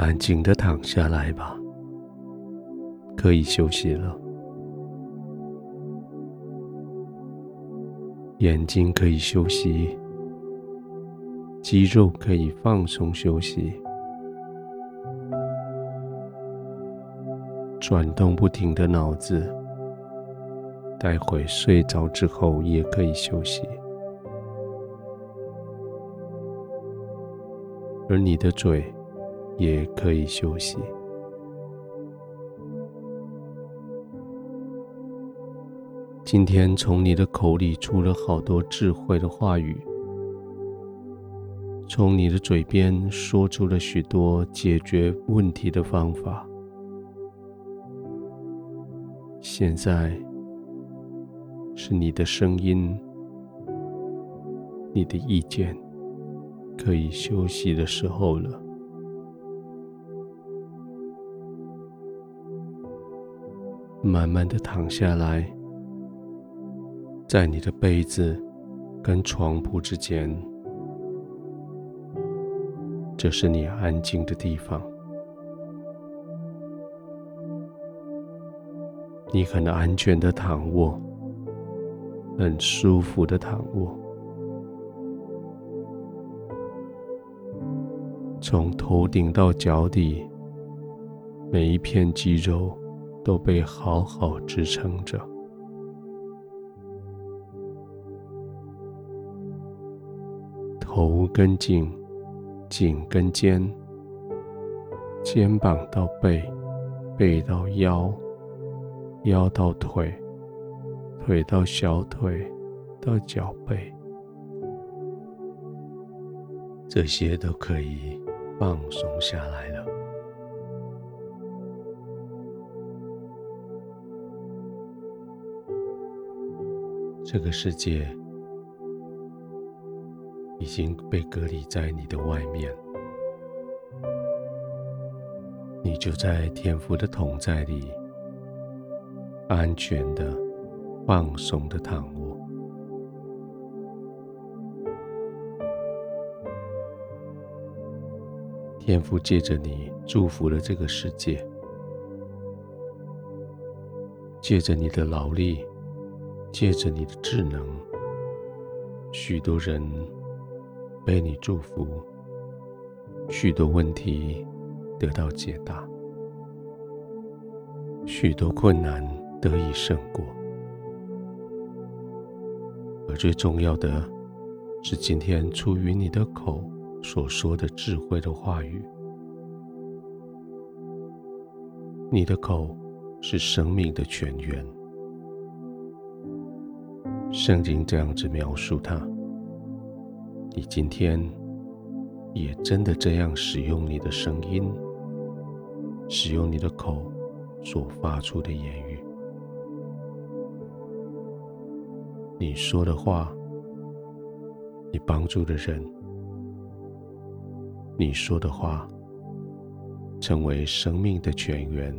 安静的躺下来吧，可以休息了。眼睛可以休息，肌肉可以放松休息，转动不停的脑子，待会睡着之后也可以休息。而你的嘴也可以休息。今天从你的口里出了好多智慧的话语，从你的嘴边说出了许多解决问题的方法。现在是你的声音，你的意见。可以休息的时候了。慢慢的躺下来，在你的被子跟床铺之间，这是你安静的地方。你很安全的躺卧，很舒服的躺卧。从头顶到脚底，每一片肌肉都被好好支撑着。头跟颈，颈跟肩，肩膀到背，背到腰，腰到腿，腿到小腿，到脚背，这些都可以。放松下来了。这个世界已经被隔离在你的外面，你就在天父的同在里，安全的、放松的躺卧。天父借着你祝福了这个世界，借着你的劳力，借着你的智能，许多人被你祝福，许多问题得到解答，许多困难得以胜过，而最重要的是，今天出于你的口。所说的智慧的话语，你的口是生命的泉源。圣经这样子描述他，你今天也真的这样使用你的声音，使用你的口所发出的言语，你说的话，你帮助的人。你说的话，成为生命的泉源，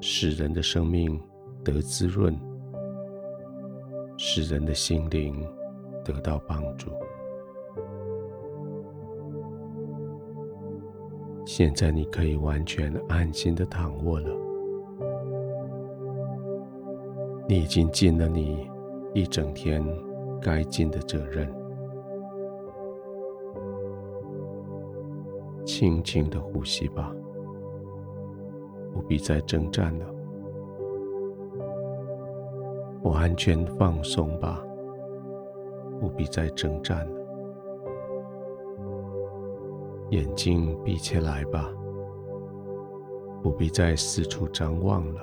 使人的生命得滋润，使人的心灵得到帮助。现在你可以完全安心的躺卧了，你已经尽了你一整天该尽的责任。轻轻的呼吸吧，不必再征战了。完全放松吧，不必再征战了。眼睛闭起来吧，不必再四处张望了。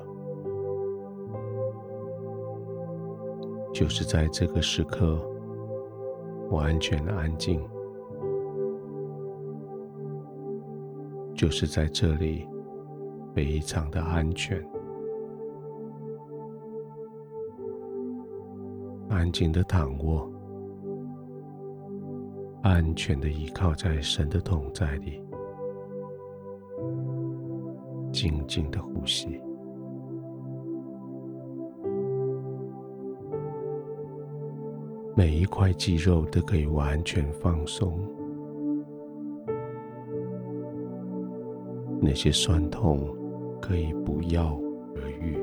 就是在这个时刻，完全安静。就是在这里，非常的安全，安静的躺卧，安全的依靠在神的同在里，静静的呼吸，每一块肌肉都可以完全放松。那些酸痛可以不药而愈。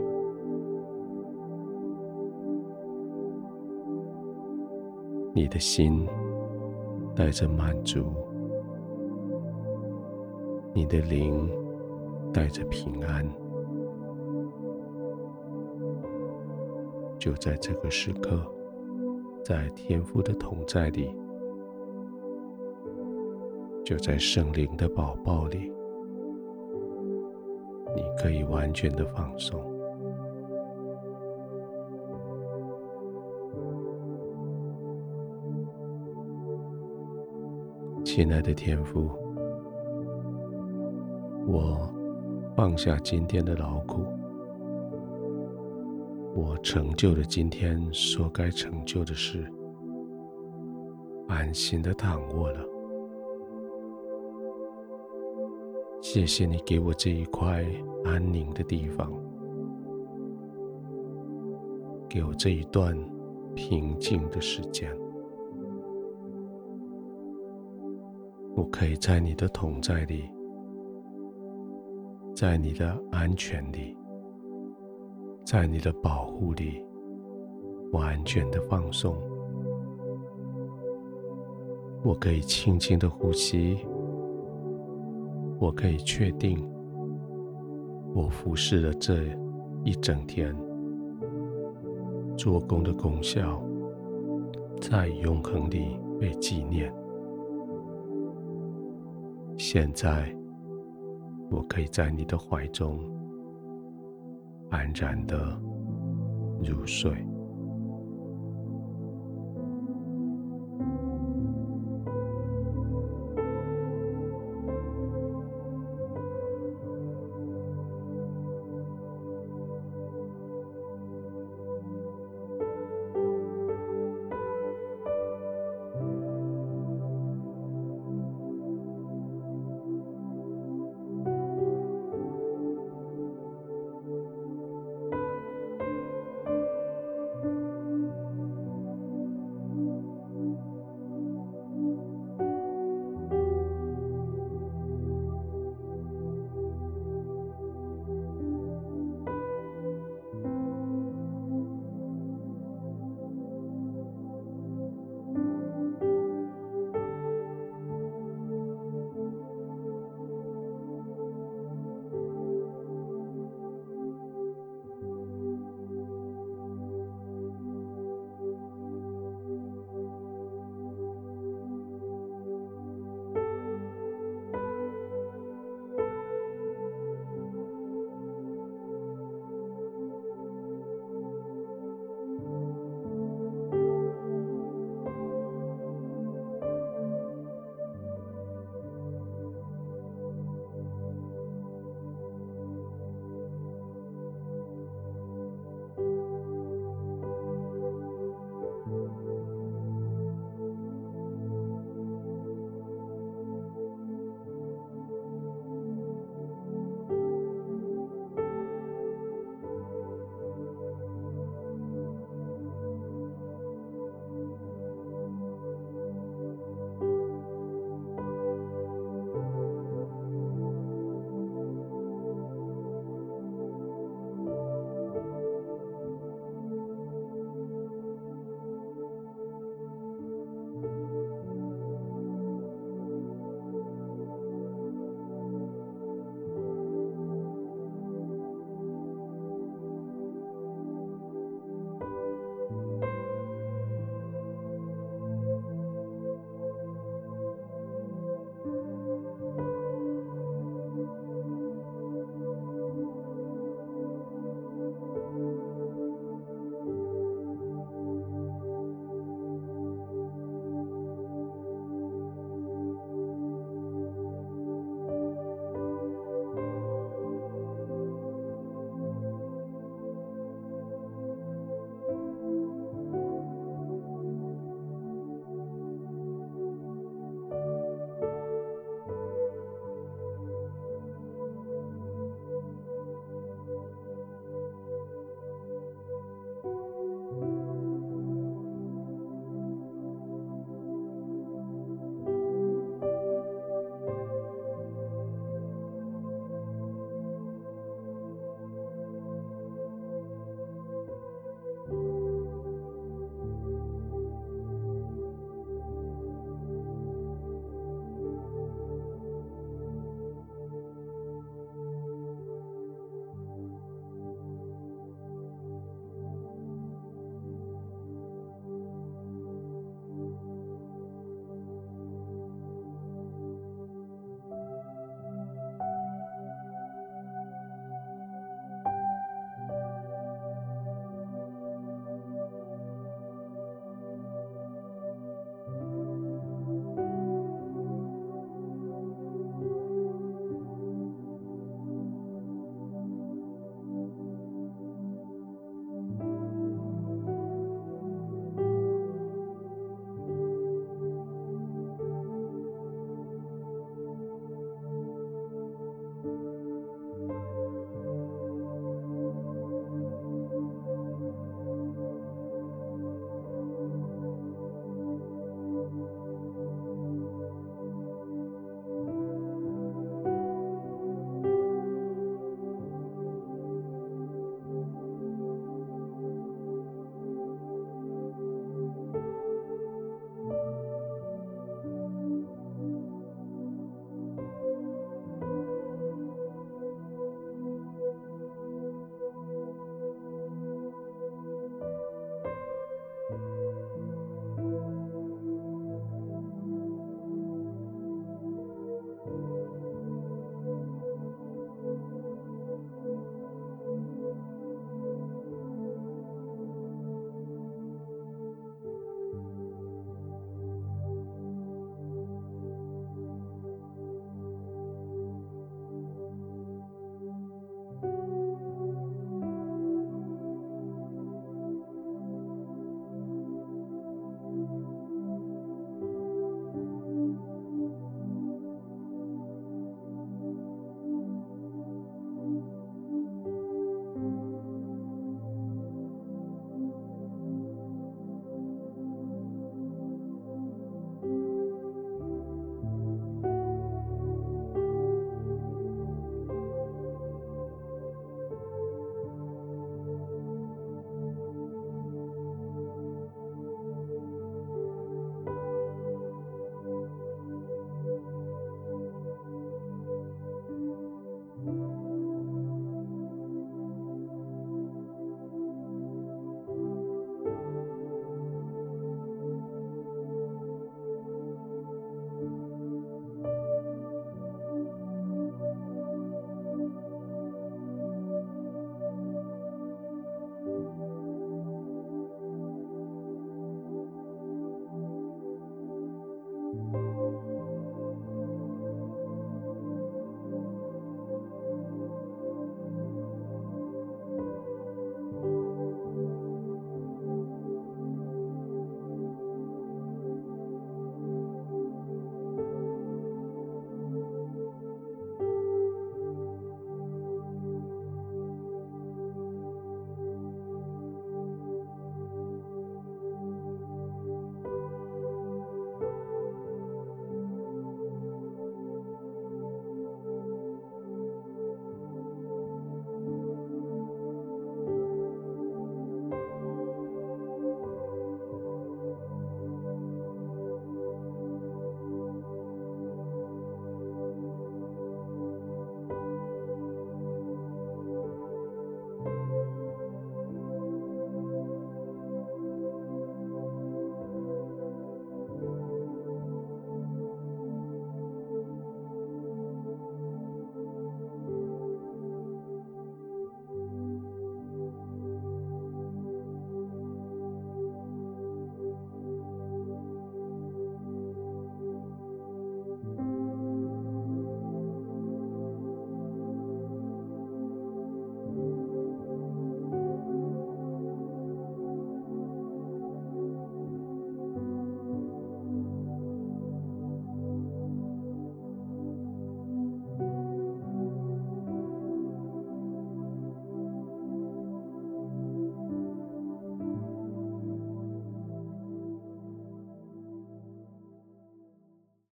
你的心带着满足，你的灵带着平安。就在这个时刻，在天父的同在里，就在圣灵的宝宝里，你可以完全的放松。亲爱的天父，我放下今天的劳苦。我成就了今天所该成就的事，安心的躺卧了。谢谢你给我这一块安宁的地方，给我这一段平静的时间，我可以在你的同在里，在你的安全里。在你的保护里，完全的放松。我可以轻轻的呼吸，我可以确定，我服侍了这一整天，做工的功效在永恒里被纪念。现在，我可以在你的怀中。安然的入睡。